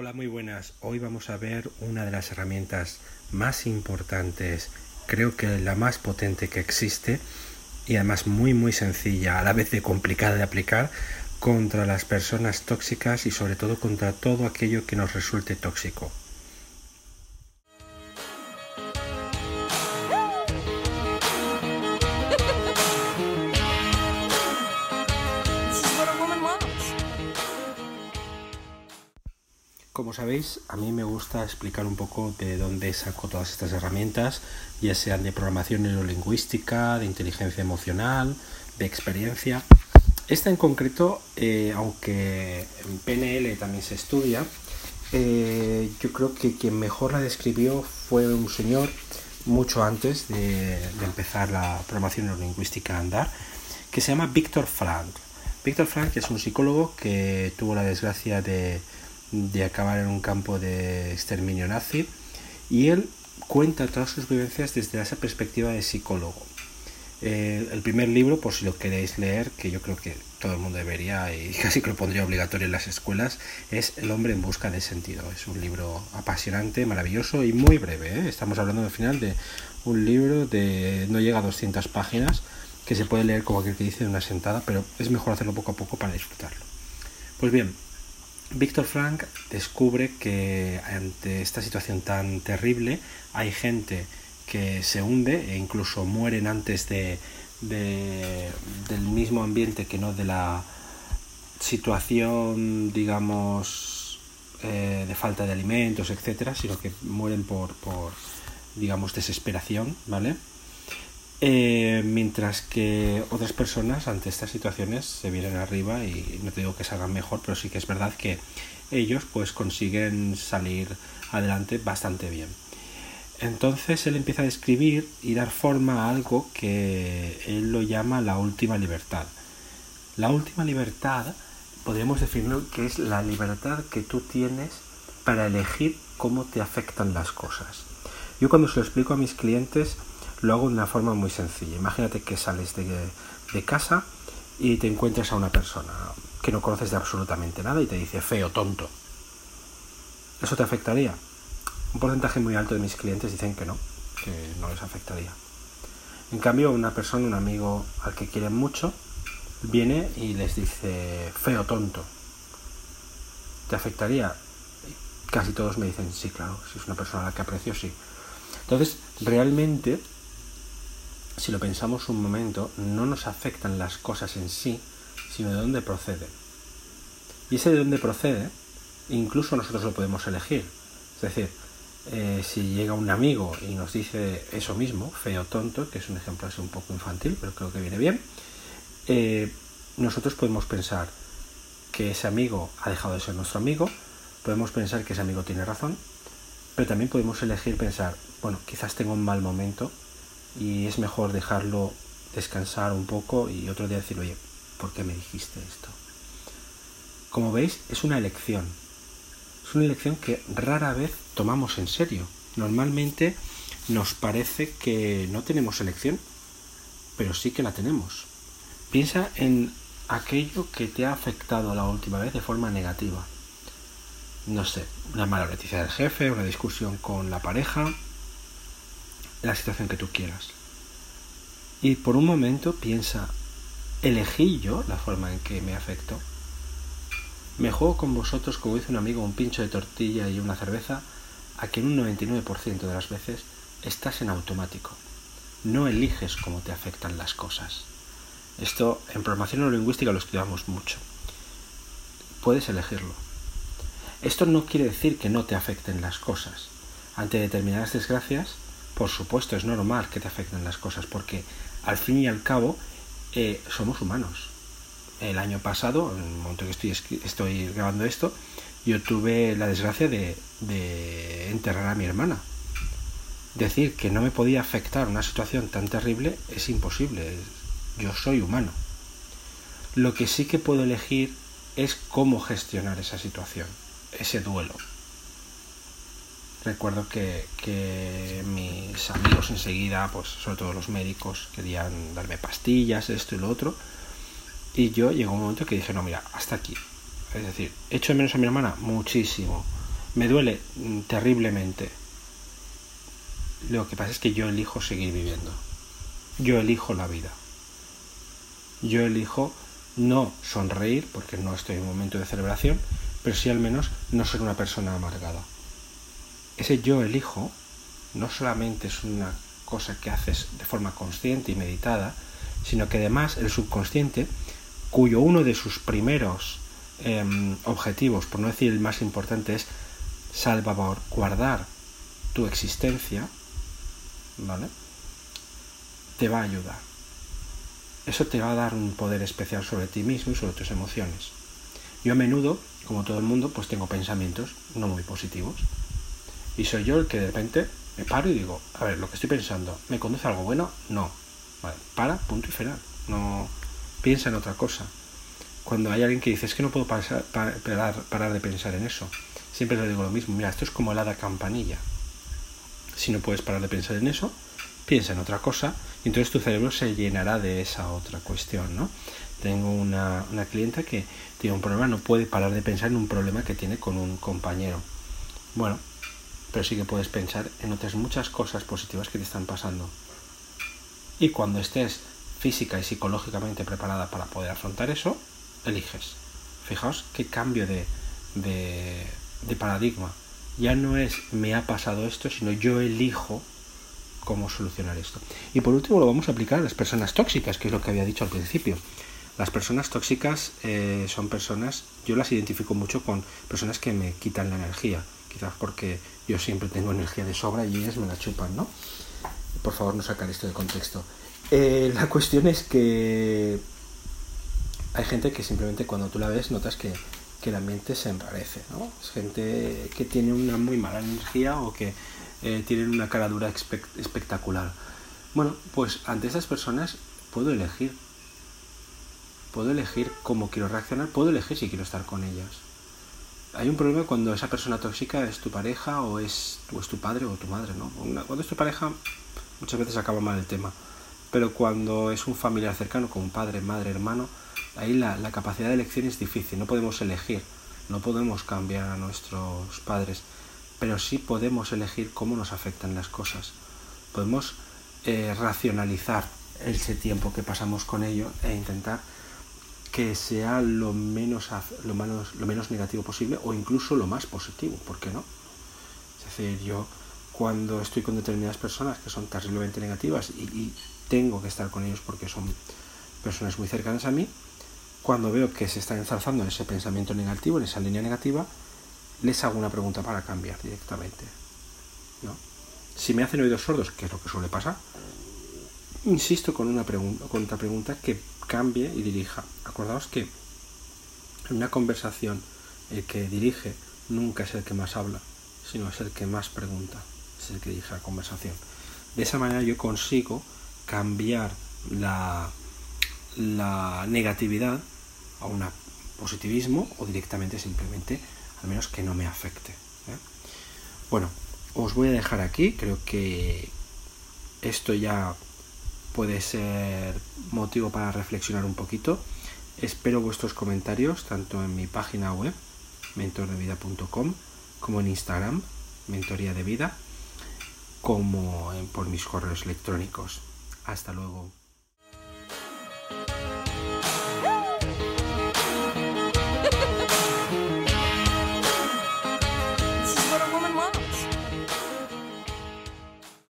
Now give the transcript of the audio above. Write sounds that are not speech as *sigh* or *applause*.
Hola, muy buenas. Hoy vamos a ver una de las herramientas más importantes, creo que la más potente que existe y además muy muy sencilla, a la vez de complicada de aplicar contra las personas tóxicas y sobre todo contra todo aquello que nos resulte tóxico. Como sabéis, a mí me gusta explicar un poco de dónde saco todas estas herramientas, ya sean de programación neurolingüística, de inteligencia emocional, de experiencia. Esta en concreto, eh, aunque en PNL también se estudia, eh, yo creo que quien mejor la describió fue un señor mucho antes de, de empezar la programación neurolingüística a andar, que se llama Víctor Frank. Víctor Frank es un psicólogo que tuvo la desgracia de de acabar en un campo de exterminio nazi y él cuenta todas sus vivencias desde esa perspectiva de psicólogo. Eh, el primer libro, por si lo queréis leer, que yo creo que todo el mundo debería y *laughs* casi que lo pondría obligatorio en las escuelas, es El hombre en busca de sentido. Es un libro apasionante, maravilloso y muy breve. ¿eh? Estamos hablando al final de un libro de no llega a 200 páginas que se puede leer como aquel que dice de una sentada, pero es mejor hacerlo poco a poco para disfrutarlo. Pues bien, Víctor Frank descubre que ante esta situación tan terrible hay gente que se hunde e incluso mueren antes de, del mismo ambiente que no de la situación, digamos, eh, de falta de alimentos, etcétera, sino que mueren por, por digamos, desesperación, ¿vale? Eh, mientras que otras personas ante estas situaciones se vienen arriba y no te digo que salgan mejor, pero sí que es verdad que ellos pues consiguen salir adelante bastante bien. Entonces él empieza a describir y dar forma a algo que él lo llama la última libertad. La última libertad podríamos definir que es la libertad que tú tienes para elegir cómo te afectan las cosas. Yo cuando se lo explico a mis clientes lo hago de una forma muy sencilla. Imagínate que sales de, casa y te encuentras a una persona que no conoces de absolutamente nada y te dice feo, tonto. ¿Eso te afectaría? Un porcentaje muy alto de mis clientes dicen que no, que no les afectaría. En cambio, una persona, un amigo al que quieren mucho, viene y les dice feo, tonto. ¿Te afectaría? Casi todos me dicen sí, claro, si es una persona a la que aprecio, sí. Entonces, realmente si lo pensamos un momento, no nos afectan las cosas en sí, sino de dónde proceden. Y ese de dónde procede, incluso nosotros lo podemos elegir. Es decir, eh, si llega un amigo y nos dice eso mismo, feo tonto, que es un ejemplo así un poco infantil, pero creo que viene bien, eh, nosotros podemos pensar que ese amigo ha dejado de ser nuestro amigo, podemos pensar que ese amigo tiene razón, pero también podemos elegir pensar, bueno, quizás tengo un mal momento y es mejor dejarlo descansar un poco y otro día decir, oye, ¿por qué me dijiste esto? Como veis, es una elección. Es una elección que rara vez tomamos en serio. Normalmente nos parece que no tenemos elección, pero sí que la tenemos. Piensa en aquello que te ha afectado la última vez de forma negativa. No sé, una mala noticia del jefe, una discusión con la pareja, la situación que tú quieras. Y por un momento piensa, ¿elegí yo la forma en que me afecto? Me juego con vosotros, como dice un amigo, un pincho de tortilla y una cerveza, a que en un 99% de las veces estás en automático. No eliges cómo te afectan las cosas. Esto en programación neurolingüística lo estudiamos mucho. Puedes elegirlo. Esto no quiere decir que no te afecten las cosas. Ante determinadas desgracias, por supuesto, es normal que te afecten las cosas, porque al fin y al cabo eh, somos humanos. El año pasado, en el momento que estoy, grabando esto, yo tuve la desgracia de, de enterrar a mi hermana. Decir que no me podía afectar una situación tan terrible es imposible. Yo soy humano. Lo que sí que puedo elegir es cómo gestionar esa situación, ese duelo recuerdo que, mis amigos enseguida, pues sobre todo los médicos, querían darme pastillas, esto y lo otro. Y yo llegó un momento que dije, no, mira, hasta aquí. Es decir, ¿echo de menos a mi hermana? Muchísimo. me duele terriblemente. Lo que pasa es que yo elijo seguir viviendo. Yo elijo la vida. Yo elijo no sonreír, porque no estoy en un momento de celebración, pero sí al menos no ser una persona amargada. Ese yo elijo no solamente es una cosa que haces de forma consciente y meditada, sino que además el subconsciente, cuyo uno de sus primeros em, objetivos, por no decir el más importante, es salvaguardar tu existencia, ¿vale? Te va a ayudar. Eso te va a dar un poder especial sobre ti mismo y sobre tus emociones. Yo a menudo, como todo el mundo, pues tengo pensamientos no muy positivos. Y soy yo el que de repente me paro y digo, a ver, lo que estoy pensando, ¿me conduce algo bueno? No. Vale, para, punto y final. No piensa en otra cosa. Cuando hay alguien que dice, es que no puedo parar, parar de pensar en eso, siempre le digo lo mismo, mira, esto es como la campanilla. Si no puedes parar de pensar en eso, piensa en otra cosa y entonces tu cerebro se llenará de esa otra cuestión, ¿no? Tengo una, una clienta que tiene un problema, no puede parar de pensar en un problema que tiene con un compañero. Bueno, pero sí que puedes pensar en otras muchas cosas positivas que te están pasando. Y cuando estés física y psicológicamente preparada para poder afrontar eso, eliges. Fijaos qué cambio de, de, paradigma. Ya no es me ha pasado esto, sino yo elijo cómo solucionar esto. Y por último lo vamos a aplicar a las personas tóxicas, que es lo que había dicho al principio. Las personas tóxicas eh, son personas, yo las identifico mucho con personas que me quitan la energía, quizás porque yo siempre tengo energía de sobra y ellas me la chupan, ¿no? Por favor, no sacar esto de contexto. Eh, la *laughs* cuestión es que hay gente que simplemente cuando tú la ves notas que, el ambiente se enrarece, ¿no? Es gente que tiene una muy mala energía o que eh, tienen una cara dura espectacular. Bueno, pues ante esas personas puedo elegir puedo elegir cómo quiero reaccionar, puedo elegir si quiero estar con ellas. Hay un problema cuando esa persona tóxica es tu pareja o es, es tu padre o tu madre, ¿no? Cuando es tu pareja muchas veces acaba mal el tema, pero cuando es un familiar cercano, como padre, madre, hermano, ahí la, la capacidad de elección es difícil, no podemos elegir, no podemos cambiar a nuestros padres, pero sí podemos elegir cómo nos afectan las cosas. Podemos eh, racionalizar ese tiempo que pasamos con ellos e intentar que sea lo menos, lo, menos, lo menos negativo posible o incluso lo más positivo, ¿por qué no? Es decir, yo cuando estoy con determinadas personas que son terriblemente negativas y, tengo que estar con ellos porque son personas muy cercanas a mí, cuando veo que se están ensalzando en ese pensamiento negativo, en esa línea negativa, les hago una pregunta para cambiar directamente. ¿no? Si me hacen oídos sordos, que es lo que suele pasar, insisto con una pregunta, con otra pregunta que cambie y dirija. Acordaos que en una conversación el que dirige nunca es el que más habla, sino es el que más pregunta, es el que dirige la conversación. De esa manera yo consigo cambiar la, la negatividad a un positivismo o directamente simplemente al menos que no me afecte. ¿eh? Bueno, os voy a dejar aquí, creo que esto ya puede ser motivo para reflexionar un poquito. Espero vuestros comentarios tanto en mi página web, mentordevida.com, como en Instagram, mentoría de vida, como por mis correos electrónicos. Hasta luego.